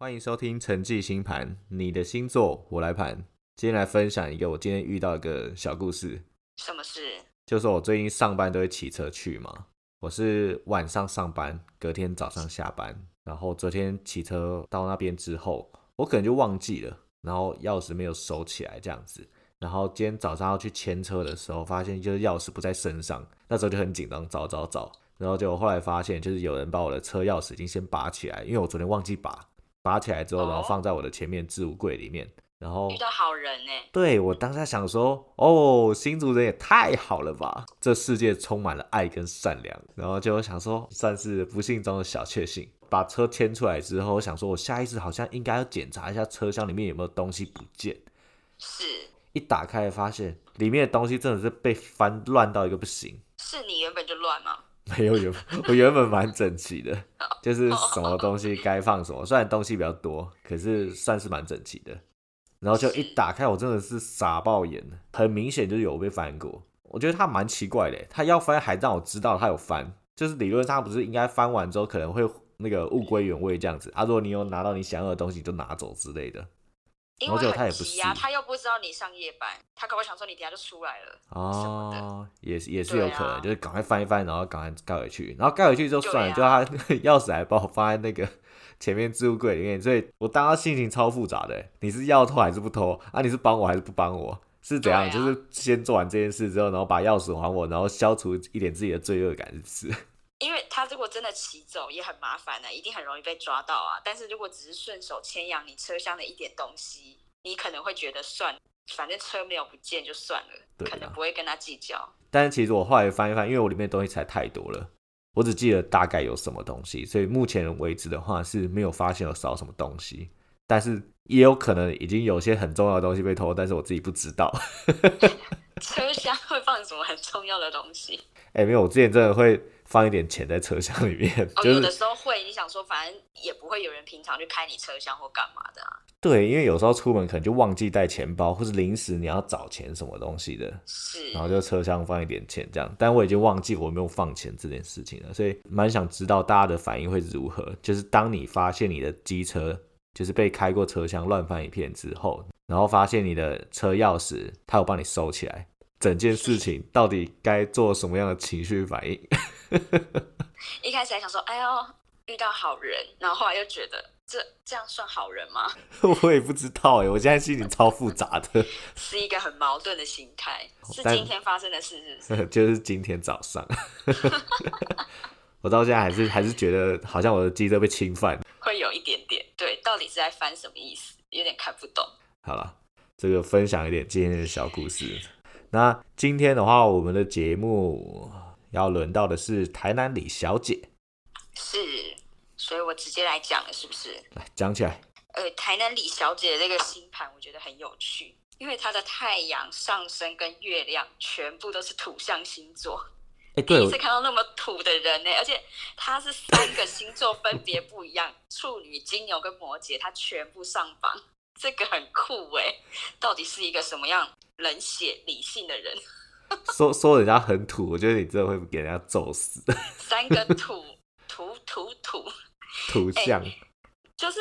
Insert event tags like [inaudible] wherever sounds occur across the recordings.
欢迎收听陈记星盘，你的星座我来盘。今天来分享一个我今天遇到一个小故事，什么事？就是我最近上班都会骑车去嘛，我是晚上上班，隔天早上下班，然后昨天骑车到那边之后，我可能就忘记了，然后钥匙没有收起来这样子，然后今天早上要去牵车的时候，发现就是钥匙不在身上，那时候就很紧张，找找找，然后就后来发现就是有人把我的车钥匙已经先拔起来，因为我昨天忘记拔。拔起来之后，然后放在我的前面置物柜里面，然后遇到好人呢。对我当下想说，哦，新主人也太好了吧！这世界充满了爱跟善良，然后就想说，算是不幸中的小确幸。把车牵出来之后，我想说，我下意识好像应该要检查一下车厢里面有没有东西不见。是，一打开发现里面的东西真的是被翻乱到一个不行。是你原本就乱吗？没有原我原本蛮整齐的，[laughs] 就是什么东西该放什么，虽然东西比较多，可是算是蛮整齐的。然后就一打开，我真的是傻爆眼很明显就是有被翻过。我觉得他蛮奇怪的，他要翻还让我知道他有翻，就是理论上不是应该翻完之后可能会那个物归原位这样子啊？如果你有拿到你想要的东西，就拿走之类的。因为很急啊，他又不知道你上夜班，他可能想说你等下就出来了哦，也是也是有可能，就是赶快翻一翻，然后赶快盖回去，然后盖回去就算了，就他钥匙还把我放在那个 [laughs] 前面置物柜里面，所以我当时心情超复杂的。你是要偷还是不偷啊？你是帮我还是不帮我？是怎样？就是先做完这件事之后，然后把钥匙还我，然后消除一点自己的罪恶感，是不是？因为他如果真的骑走也很麻烦的，一定很容易被抓到啊。但是如果只是顺手牵羊你车厢的一点东西，你可能会觉得算，反正车没有不见就算了，可能不会跟他计较。但是其实我后来翻一翻，因为我里面东西才太多了，我只记得大概有什么东西，所以目前为止的话是没有发现有少什么东西。但是也有可能已经有些很重要的东西被偷，但是我自己不知道。车厢会放什么很重要的东西？[laughs] 哎，没有，我之前真的会。放一点钱在车厢里面，[laughs] 哦，有的时候会，你想说，反正也不会有人平常去开你车厢或干嘛的啊。对，因为有时候出门可能就忘记带钱包，或是临时你要找钱什么东西的，是，然后就车厢放一点钱这样。但我已经忘记我没有放钱这件事情了，所以蛮想知道大家的反应会如何。就是当你发现你的机车就是被开过车厢乱翻一片之后，然后发现你的车钥匙他有帮你收起来，整件事情到底该做什么样的情绪反应？[laughs] 一开始还想说，哎呦，遇到好人，然后后来又觉得，这这样算好人吗？[laughs] 我也不知道哎，我现在心情超复杂的，是一个很矛盾的心态。是今天发生的事，是？[laughs] 就是今天早上，我到现在还是还是觉得，好像我的机车被侵犯，会有一点点。对，到底是在翻什么意思？有点看不懂。好了，这个分享一点今天的小故事。那今天的话，我们的节目。要轮到的是台南李小姐，是，所以我直接来讲了，是不是？来讲起来。呃，台南李小姐的这个星盘，我觉得很有趣，因为她的太阳上升跟月亮全部都是土象星座。第一次看到那么土的人呢，而且她是三个星座分别不一样，[laughs] 处女、金牛跟摩羯，她全部上榜，这个很酷哎，到底是一个什么样冷血理性的人？[laughs] 说说人家很土，我觉得你真的会给人家揍死。[laughs] 三个土土土土土象，就是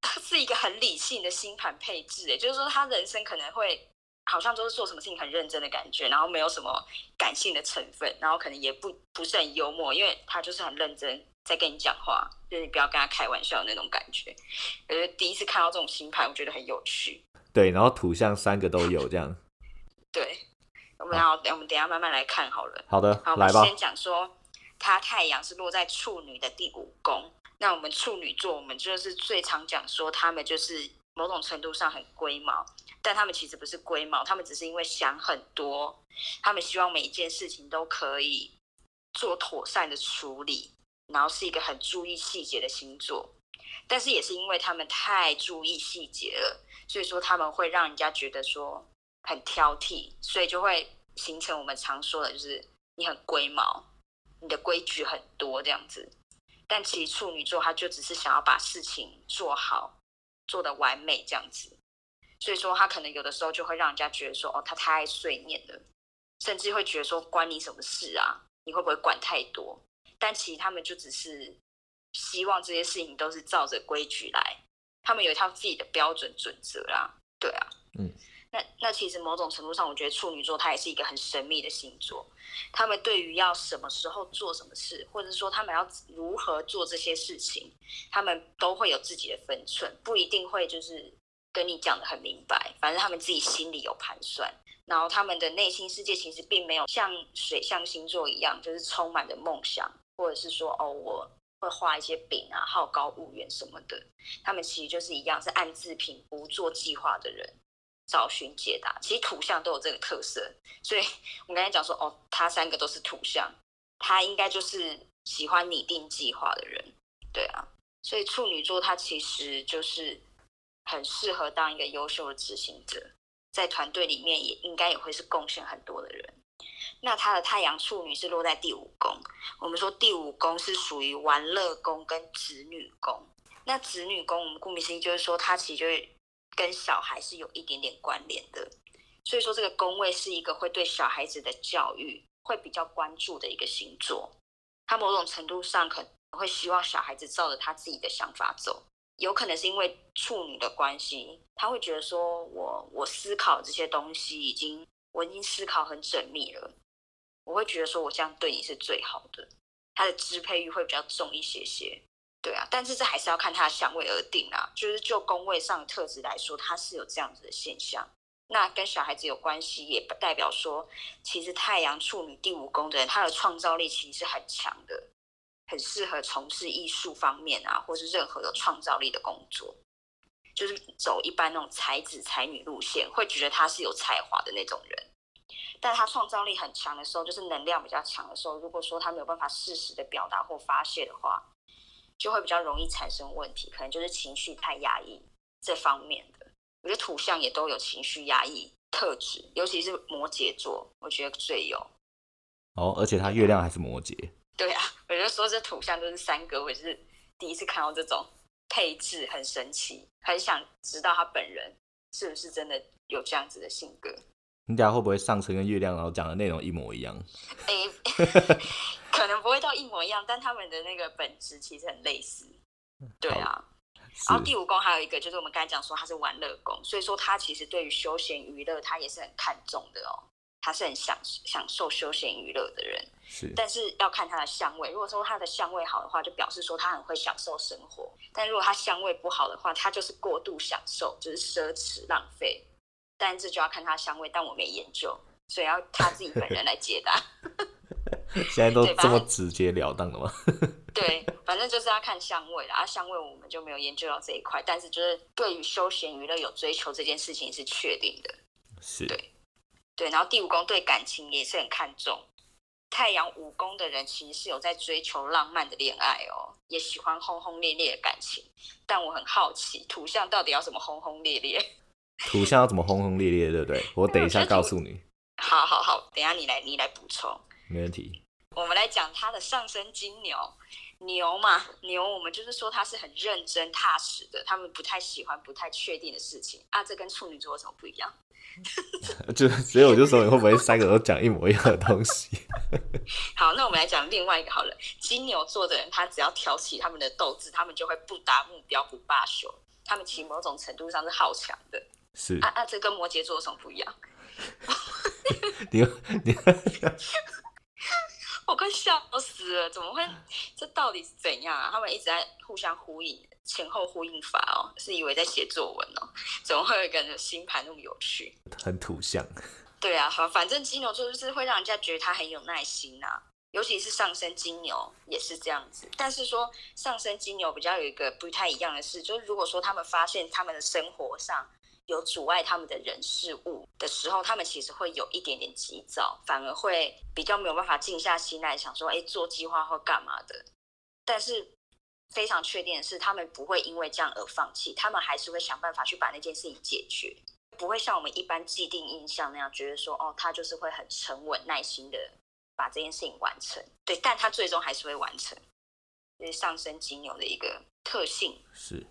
他是一个很理性的星盘配置。哎，就是说他人生可能会好像都是做什么事情很认真的感觉，然后没有什么感性的成分，然后可能也不不是很幽默，因为他就是很认真在跟你讲话，就是你不要跟他开玩笑那种感觉。我觉得第一次看到这种星盘，我觉得很有趣。对，然后土象三个都有这样。[laughs] 对。我们要，我们等下慢慢来看好了。好的，好，我们先讲说，他太阳是落在处女的第五宫。那我们处女座，我们就是最常讲说，他们就是某种程度上很龟毛，但他们其实不是龟毛，他们只是因为想很多，他们希望每一件事情都可以做妥善的处理，然后是一个很注意细节的星座。但是也是因为他们太注意细节了，所以说他们会让人家觉得说。很挑剔，所以就会形成我们常说的，就是你很龟毛，你的规矩很多这样子。但其实处女座他就只是想要把事情做好，做的完美这样子。所以说他可能有的时候就会让人家觉得说，哦，他太碎念了，甚至会觉得说，关你什么事啊？你会不会管太多？但其实他们就只是希望这些事情都是照着规矩来，他们有一套自己的标准准则啦。对啊，嗯，那那其实某种程度上，我觉得处女座它也是一个很神秘的星座。他们对于要什么时候做什么事，或者说他们要如何做这些事情，他们都会有自己的分寸，不一定会就是跟你讲的很明白。反正他们自己心里有盘算，然后他们的内心世界其实并没有像水象星座一样，就是充满着梦想，或者是说哦我会画一些饼啊，好高骛远什么的。他们其实就是一样，是暗自评估、做计划的人。找寻解答，其实土象都有这个特色，所以我刚才讲说，哦，他三个都是土象，他应该就是喜欢拟定计划的人，对啊，所以处女座他其实就是很适合当一个优秀的执行者，在团队里面也应该也会是贡献很多的人。那他的太阳处女是落在第五宫，我们说第五宫是属于玩乐宫跟子女宫，那子女宫我们顾名思义就是说，他其实就是。跟小孩是有一点点关联的，所以说这个宫位是一个会对小孩子的教育会比较关注的一个星座。他某种程度上可能会希望小孩子照着他自己的想法走，有可能是因为处女的关系，他会觉得说我我思考这些东西已经我已经思考很缜密了，我会觉得说我这样对你是最好的，他的支配欲会比较重一些些。对啊，但是这还是要看他的相位而定啊。就是就宫位上的特质来说，它是有这样子的现象。那跟小孩子有关系，也代表说，其实太阳处女第五宫的人，他的创造力其实是很强的，很适合从事艺术方面啊，或是任何有创造力的工作。就是走一般那种才子才女路线，会觉得他是有才华的那种人。但他创造力很强的时候，就是能量比较强的时候，如果说他没有办法适时的表达或发泄的话，就会比较容易产生问题，可能就是情绪太压抑这方面的。我觉得土象也都有情绪压抑特质，尤其是摩羯座，我觉得最有。哦，而且他月亮还是摩羯。[laughs] 对啊，我就说这土象都是三个，我是第一次看到这种配置，很神奇，很想知道他本人是不是真的有这样子的性格。你等下会不会上升跟月亮，然后讲的内容一模一样？哎，[laughs] 可能不会到一模一样，但他们的那个本质其实很类似。对啊，然后第五宫还有一个就是我们刚才讲说他是玩乐宫，所以说他其实对于休闲娱乐他也是很看重的哦，他是很享享受休闲娱乐的人。是，但是要看他的相位，如果说他的相位好的话，就表示说他很会享受生活；但如果他相位不好的话，他就是过度享受，就是奢侈浪费。但这就要看它香味，但我没研究，所以要他自己本人来解答。[laughs] 现在都这么直截了当的吗？[laughs] 对，反正就是要看香味啦。香味我们就没有研究到这一块，但是就是对于休闲娱乐有追求这件事情是确定的。是，对，对。然后第五宫对感情也是很看重。太阳五宫的人其实是有在追求浪漫的恋爱哦，也喜欢轰轰烈烈的感情。但我很好奇，土象到底要什么轰轰烈烈？土象要怎么轰轰烈烈，对不对？我等一下告诉你。好好好，等下你来，你来补充。没问题。我们来讲他的上升金牛，牛嘛，牛我们就是说他是很认真踏实的，他们不太喜欢不太确定的事情啊。这跟处女座有什么不一样？[laughs] 就所以我就说你会不会三个都讲一模一样的东西？[laughs] 好，那我们来讲另外一个好了。金牛座的人，他只要挑起他们的斗志，他们就会不达目标不罢休。他们其实某种程度上是好强的。是啊啊，这跟摩羯座有什么不一样？你 [laughs] 你，[laughs] 我快笑死了！怎么会？这到底是怎样啊？他们一直在互相呼应，前后呼应法哦，是以为在写作文哦？怎么会有一个人星盘那么有趣？[laughs] 很土象。对啊，好，反正金牛座就是会让人家觉得他很有耐心啊，尤其是上升金牛也是这样子。但是说上升金牛比较有一个不太一样的事，就是如果说他们发现他们的生活上。有阻碍他们的人事物的时候，他们其实会有一点点急躁，反而会比较没有办法静下心来想说，哎，做计划或干嘛的。但是非常确定的是，他们不会因为这样而放弃，他们还是会想办法去把那件事情解决，不会像我们一般既定印象那样觉得说，哦，他就是会很沉稳、耐心的把这件事情完成。对，但他最终还是会完成，这是上升金牛的一个特性。是，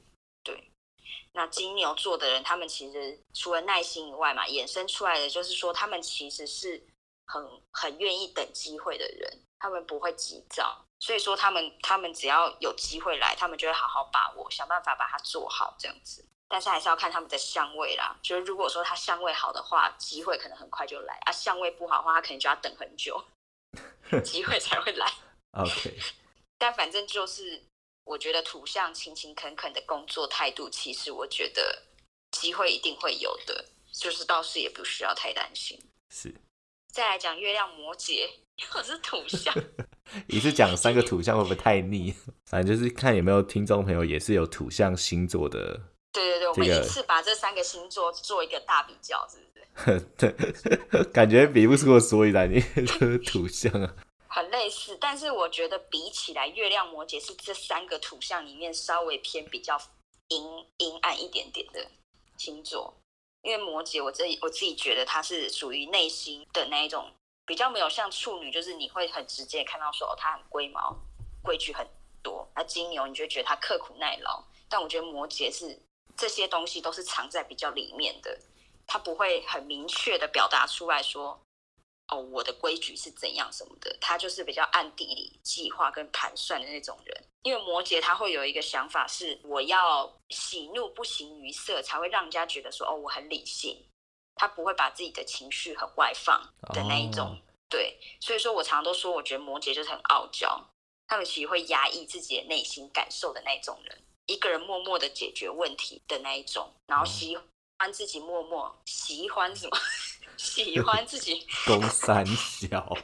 那金牛座的人，他们其实除了耐心以外嘛，衍生出来的就是说，他们其实是很很愿意等机会的人，他们不会急躁，所以说他们他们只要有机会来，他们就会好好把握，想办法把它做好这样子。但是还是要看他们的相位啦，就是如果说他相位好的话，机会可能很快就来啊；相位不好的话，他可能就要等很久，[laughs] 机会才会来。[laughs] OK，但反正就是，我觉得土象勤勤恳恳的工作态度，其实我觉得机会一定会有的，就是倒是也不需要太担心。是再来讲月亮摩羯，又是土象，[laughs] 一次讲三个土象会不会太腻？反正就是看有没有听众朋友也是有土象星座的，对对对，我们一次把这三个星座做一个大比较，是不是？[laughs] 对，[laughs] 感觉比不出个所以然，因为这是土象啊。很类似，但是我觉得比起来，月亮摩羯是这三个土象里面稍微偏比较阴阴暗一点点的星座。因为摩羯，我自己我自己觉得它是属于内心的那一种，比较没有像处女，就是你会很直接看到说哦，他很龟毛，规矩很多。那金牛，你就觉得他刻苦耐劳。但我觉得摩羯是这些东西都是藏在比较里面的，他不会很明确的表达出来说，哦，我的规矩是怎样什么的，他就是比较暗地里计划跟盘算的那种人。因为摩羯他会有一个想法是，我要喜怒不形于色，才会让人家觉得说，哦，我很理性。他不会把自己的情绪很外放的那一种。哦对，所以说我常常都说，我觉得摩羯就是很傲娇，他们其实会压抑自己的内心感受的那一种人，一个人默默的解决问题的那一种，然后喜欢自己默默喜欢什么，喜欢自己 [laughs] 公三小，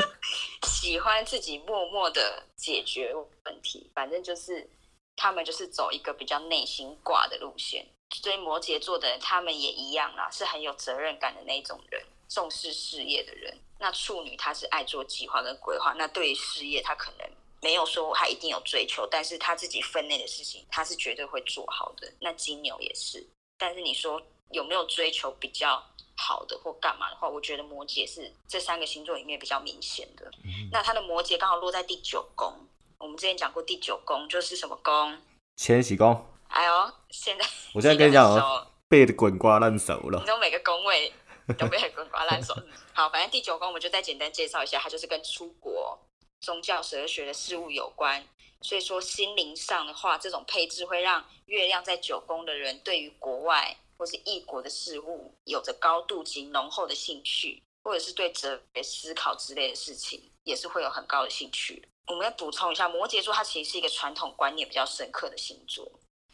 [laughs] 喜欢自己默默的解决问题，反正就是他们就是走一个比较内心挂的路线。所以摩羯座的人，他们也一样啦，是很有责任感的那种人，重视事业的人。那处女她是爱做计划跟规划，那对于事业她可能没有说她一定有追求，但是她自己分内的事情，她是绝对会做好的。那金牛也是，但是你说有没有追求比较好的或干嘛的话，我觉得摩羯是这三个星座里面比较明显的。那他的摩羯刚好落在第九宫，我们之前讲过第九宫就是什么宫？千禧宫，哎呦，现在 [laughs] 我现在跟你讲哦，背的滚瓜烂熟了你。都每个宫位 [laughs] 都被很滚瓜烂熟。好，反正第九宫我们就再简单介绍一下，它就是跟出国、宗教、哲学的事物有关。所以说心灵上的话，这种配置会让月亮在九宫的人对于国外或是异国的事物有着高度及浓厚的兴趣，或者是对哲学思考之类的事情，也是会有很高的兴趣。我们要补充一下，摩羯座它其实是一个传统观念比较深刻的星座。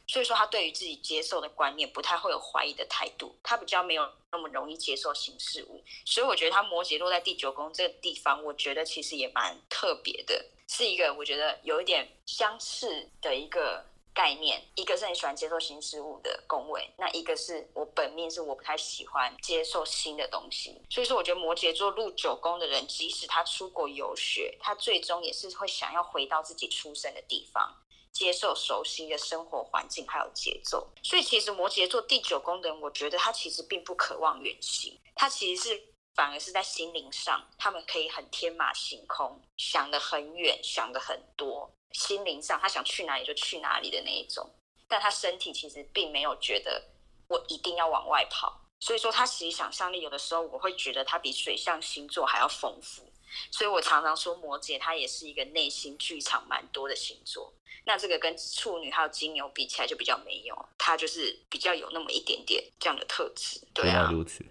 所以说他对于自己接受的观念不太会有怀疑的态度，他比较没有那么容易接受新事物，所以我觉得他摩羯落在第九宫这个地方，我觉得其实也蛮特别的，是一个我觉得有一点相似的一个概念，一个是很喜欢接受新事物的宫位，那一个是我本命是我不太喜欢接受新的东西，所以说我觉得摩羯座入九宫的人，即使他出国游学，他最终也是会想要回到自己出生的地方。接受熟悉的生活环境还有节奏，所以其实摩羯座第九宫的人，我觉得他其实并不渴望远行，他其实是反而是在心灵上，他们可以很天马行空，想得很远，想得很多，心灵上他想去哪里就去哪里的那一种，但他身体其实并没有觉得我一定要往外跑，所以说他其实想象力有的时候我会觉得他比水象星座还要丰富。所以我常常说摩羯，他也是一个内心剧场蛮多的星座。那这个跟处女还有金牛比起来就比较没有，他就是比较有那么一点点这样的特质。对啊，如此，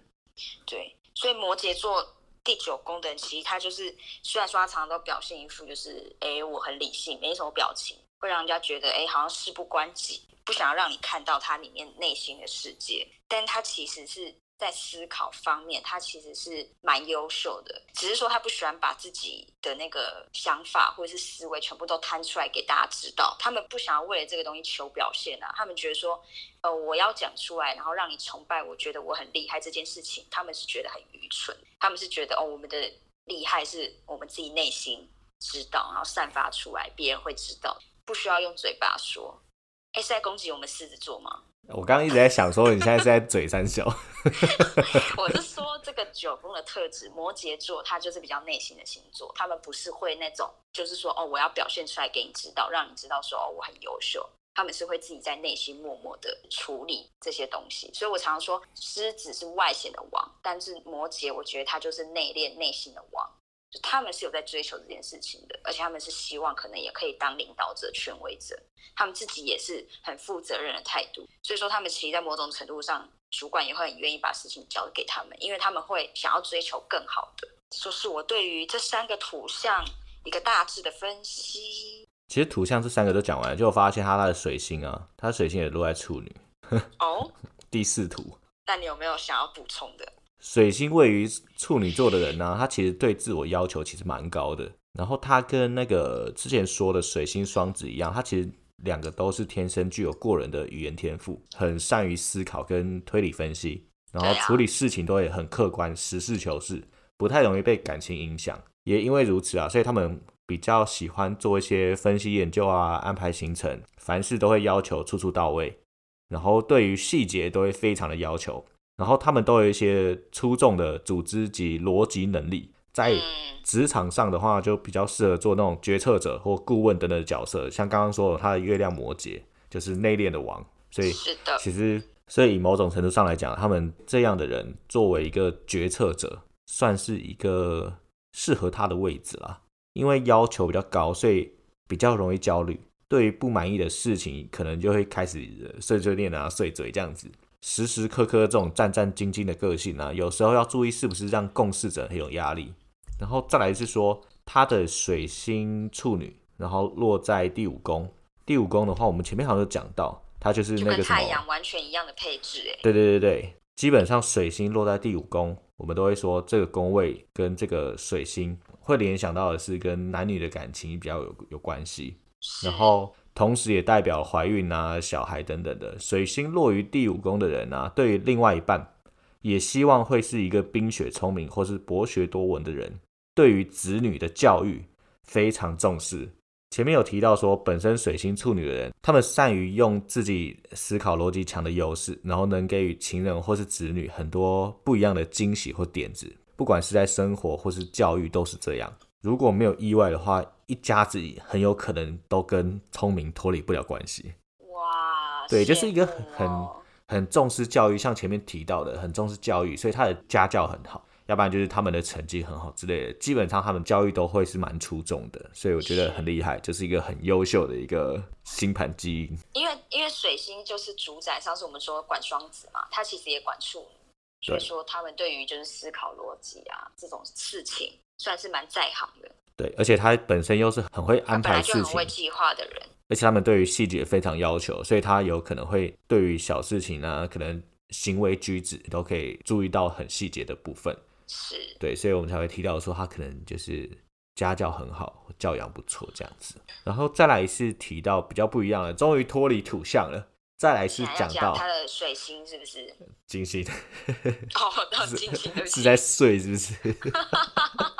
对，所以摩羯座第九宫的人，其实他就是虽然说他常常都表现一副就是，哎，我很理性，没什么表情，会让人家觉得，哎，好像事不关己，不想要让你看到他里面内心的世界，但他其实是。在思考方面，他其实是蛮优秀的，只是说他不喜欢把自己的那个想法或者是思维全部都摊出来给大家知道。他们不想要为了这个东西求表现啊，他们觉得说，呃，我要讲出来，然后让你崇拜，我觉得我很厉害这件事情，他们是觉得很愚蠢。他们是觉得哦，我们的厉害是我们自己内心知道，然后散发出来，别人会知道，不需要用嘴巴说。哎，是在攻击我们狮子座吗？我刚刚一直在想说，你现在是在嘴上笑，[laughs] 我是说这个九宫的特质，摩羯座他就是比较内心的星座，他们不是会那种，就是说哦，我要表现出来给你知道，让你知道说哦我很优秀。他们是会自己在内心默默的处理这些东西，所以我常常说狮子是外显的王，但是摩羯我觉得他就是内敛内心的王，就他们是有在追求这件事情的，而且他们是希望可能也可以当领导者、权威者，他们自己也是很负责任的态度。所以说，他们其实，在某种程度上，主管也会很愿意把事情交给他们，因为他们会想要追求更好的。说是我对于这三个图像一个大致的分析。其实图像这三个都讲完了，就发现他的水星啊，他水星也落在处女。哦，[laughs] 第四图。那你有没有想要补充的？水星位于处女座的人呢，他其实对自我要求其实蛮高的。然后他跟那个之前说的水星双子一样，他其实两个都是天生具有过人的语言天赋，很善于思考跟推理分析，然后处理事情都会很客观、实事求是，不太容易被感情影响。也因为如此啊，所以他们比较喜欢做一些分析研究啊，安排行程，凡事都会要求处处到位，然后对于细节都会非常的要求。然后他们都有一些出众的组织及逻辑能力，在职场上的话，就比较适合做那种决策者或顾问等等的角色。像刚刚说他的月亮摩羯就是内敛的王，所以其实所以某种程度上来讲，他们这样的人作为一个决策者，算是一个适合他的位置啦。因为要求比较高，所以比较容易焦虑。对于不满意的事情，可能就会开始碎碎念啊、碎嘴这样子。时时刻刻这种战战兢兢的个性啊，有时候要注意是不是让共事者很有压力。然后再来是说他的水星处女，然后落在第五宫。第五宫的话，我们前面好像有讲到，它就是那个太阳完全一样的配置，哎，对对对对，基本上水星落在第五宫，我们都会说这个宫位跟这个水星会联想到的是跟男女的感情比较有有关系，然后。同时也代表怀孕啊、小孩等等的。水星落于第五宫的人啊，对于另外一半也希望会是一个冰雪聪明或是博学多闻的人。对于子女的教育非常重视。前面有提到说，本身水星处女的人，他们善于用自己思考逻辑强的优势，然后能给予情人或是子女很多不一样的惊喜或点子。不管是在生活或是教育，都是这样。如果没有意外的话，一家子很有可能都跟聪明脱离不了关系。哇，对，就是一个很很重视教育，像前面提到的，很重视教育，所以他的家教很好，要不然就是他们的成绩很好之类的。基本上他们教育都会是蛮出众的，所以我觉得很厉害，就是一个很优秀的一个星盘基因。因为因为水星就是主宰，上次我们说管双子嘛，他其实也管处女，所以说他们对于就是思考逻辑啊这种事情。算是蛮在行的，对，而且他本身又是很会安排事情、会计划的人，而且他们对于细节非常要求，所以他有可能会对于小事情呢，可能行为举止都可以注意到很细节的部分，是对，所以我们才会提到说他可能就是家教很好，教养不错这样子。然后再来是提到比较不一样的，终于脱离土象了。再来是讲到他的水星是不是金星？[laughs] 哦，到金星是在睡是不是？[laughs]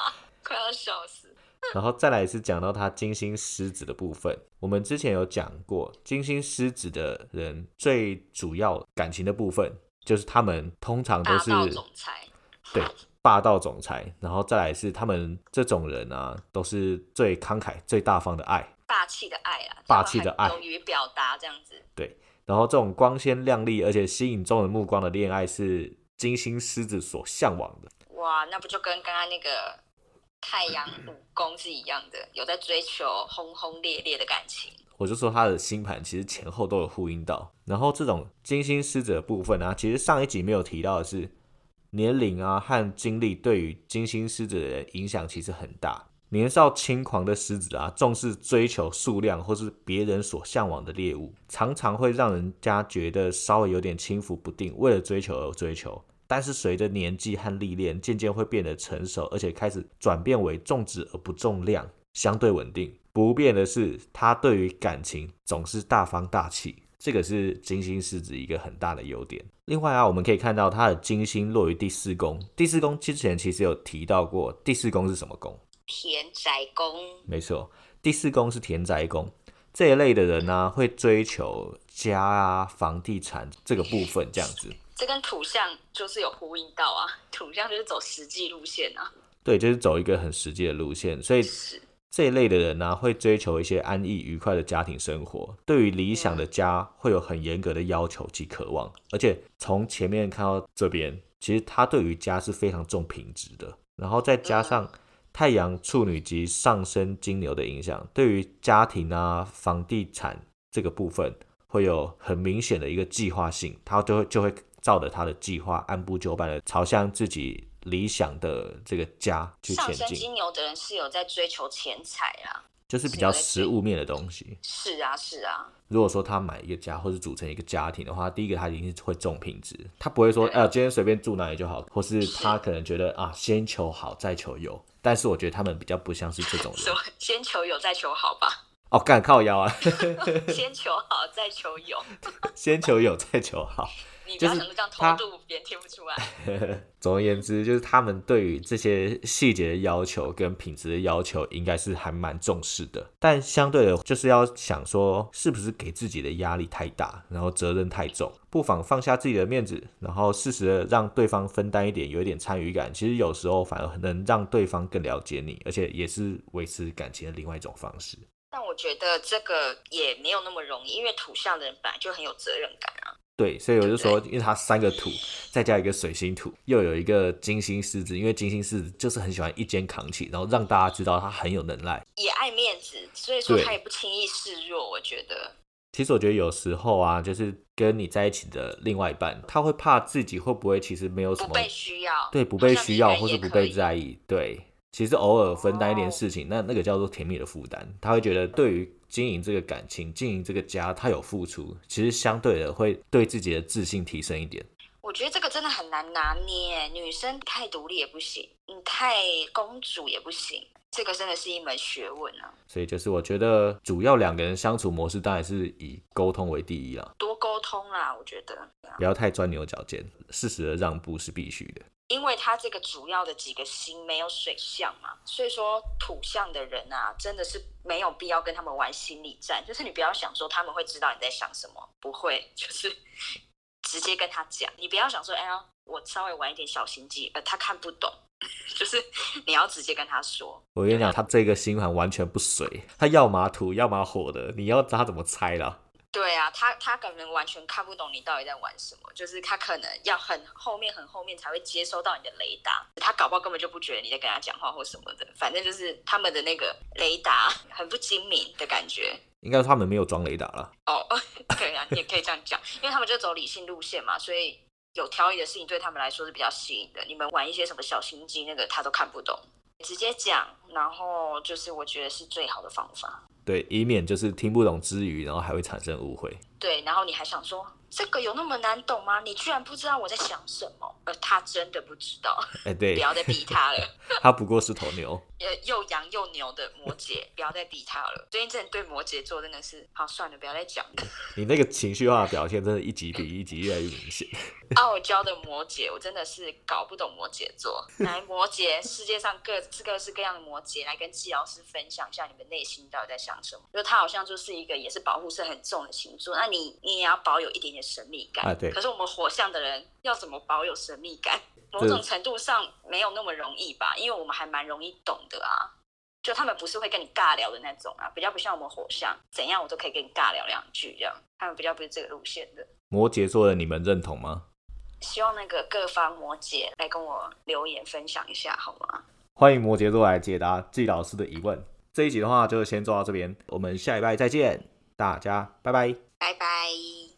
[laughs] 快要笑死。然后再来是讲到他金星狮子的部分。我们之前有讲过，金星狮子的人最主要感情的部分，就是他们通常都是总裁，对，霸道总裁。然后再来是他们这种人啊，都是最慷慨、最大方的爱，霸气的爱啊，霸气的爱，勇于表达这样子。对。然后这种光鲜亮丽而且吸引众人目光的恋爱是金星狮子所向往的。哇，那不就跟刚刚那个太阳五宫是一样的，有在追求轰轰烈烈的感情。我就说他的星盘其实前后都有呼应到。然后这种金星狮子的部分呢，其实上一集没有提到的是年龄啊和经历对于金星狮子的人影响其实很大。年少轻狂的狮子啊，重视追求数量或是别人所向往的猎物，常常会让人家觉得稍微有点轻浮不定，为了追求而追求。但是随着年纪和历练，渐渐会变得成熟，而且开始转变为重质而不重量，相对稳定。不变的是，他对于感情总是大方大气，这个是金星狮子一个很大的优点。另外啊，我们可以看到他的金星落于第四宫，第四宫之前其实有提到过，第四宫是什么宫？田宅宫，没错，第四宫是田宅宫这一类的人呢，会追求家啊、房地产这个部分这样子。这跟土象就是有呼应到啊，土象就是走实际路线啊。对，就是走一个很实际的路线，所以这一类的人呢，会追求一些安逸愉快的家庭生活，对于理想的家会有很严格的要求及渴望。而且从前面看到这边，其实他对于家是非常重品质的，然后再加上。太阳处女及上升金牛的影响，对于家庭啊、房地产这个部分会有很明显的一个计划性，他就会就会照着他的计划按部就班的朝向自己理想的这个家去前进，上升金牛的人是有在追求钱财啊，就是比较实物面的东西。是啊，是啊，如果说他买一个家或是组成一个家庭的话，第一个他一定是会重品质，他不会说，对哎、今天随便住哪里就好，或是是他可能觉得啊，先求好再求有。但是我觉得他们比较不像是这种人 [laughs] 先求有再求好吧，哦，干靠腰啊，[laughs] 先求好再求有，[laughs] 先求有再求好。你不要就是想着这样偷渡，别人听不出来。[laughs] 总而言之，就是他们对于这些细节的要求跟品质的要求，应该是还蛮重视的。但相对的，就是要想说，是不是给自己的压力太大，然后责任太重，不妨放下自己的面子，然后适时的让对方分担一点，有一点参与感。其实有时候反而能让对方更了解你，而且也是维持感情的另外一种方式。但我觉得这个也没有那么容易，因为土象的人本来就很有责任感啊。对，所以我就说，因为它三个土，再加一个水星土，又有一个金星狮子，因为金星狮子就是很喜欢一肩扛起，然后让大家知道他很有能耐。也爱面子，所以说他也不轻易示弱。我觉得，其实我觉得有时候啊，就是跟你在一起的另外一半，他会怕自己会不会其实没有什么不被需要，对不被需要或是不被在意，对，其实偶尔分担一点哦事情，那那个叫做甜蜜的负担。他会觉得对于经营这个感情、经营这个家，他有付出，其实相对的会对自己的自信提升一点。我觉得这个真的很难拿捏，女生太独立也不行，你太公主也不行，这个真的是一门学问啊。所以就是我觉得主要两个人相处模式当然是以沟通为第一啦，多沟通啦，我觉得，不要太钻牛角尖，适时的让步是必须的。因为他这个主要的几个星没有水象嘛，所以说土象的人啊，真的是没有必要跟他们玩心理战，就是你不要想说他们会知道你在想什么，不会，就是直接跟他讲，你不要想说，哎呀，我稍微玩一点小心机，呃，他看不懂，[laughs] 就是你要直接跟他说，我跟你讲，他这个星盘完全不水，他要么土，要么火的，你要他怎么猜啦？对啊，他他可能完全看不懂你到底在玩什么，就是他可能要很后面很后面才会接收到你的雷达，他搞不好根本就不觉得你在跟他讲话或什么的，反正就是他们的那个雷达 [laughs] 很不精明的感觉。应该说他们没有装雷达了。哦，[laughs] 对啊，你也可以这样讲，因为他们就走理性路线嘛，所以有条理的事情对他们来说是比较吸引的。你们玩一些什么小心机，那个他都看不懂，直接讲，然后就是我觉得是最好的方法。对，以免就是听不懂之余，然后还会产生误会。对，然后你还想说这个有那么难懂吗？你居然不知道我在想什么？呃，他真的不知道，哎、不对，要再逼他了。[laughs] 他不过是头牛。呃，又羊又牛的摩羯，不要再逼他了。最近真的对摩羯座真的是，好算了，不要再讲了。[laughs] 你那个情绪化的表现，真的一集比一集越来越明显。[laughs] 傲娇的摩羯，我真的是搞不懂摩羯座。来，摩羯，世界上各各式各样的摩羯，来跟季老师分享一下你们内心到底在想什么。因为他好像就是一个也是保护色很重的星座，那你你你也要保有一点点神秘感。啊对可是我们火象的人要怎么保有神秘感？某种程度上没有那么容易吧，因为我们还蛮容易懂的啊。就他们不是会跟你尬聊的那种啊，比较不像我们火象，怎样我都可以跟你尬聊两句这样。他们比较不是这个路线的。摩羯座的你们认同吗？希望那个各方摩羯来跟我留言分享一下好吗？欢迎摩羯座来解答季老师的疑问。这一集的话就先做到这边，我们下一拜再见，大家拜拜。拜拜。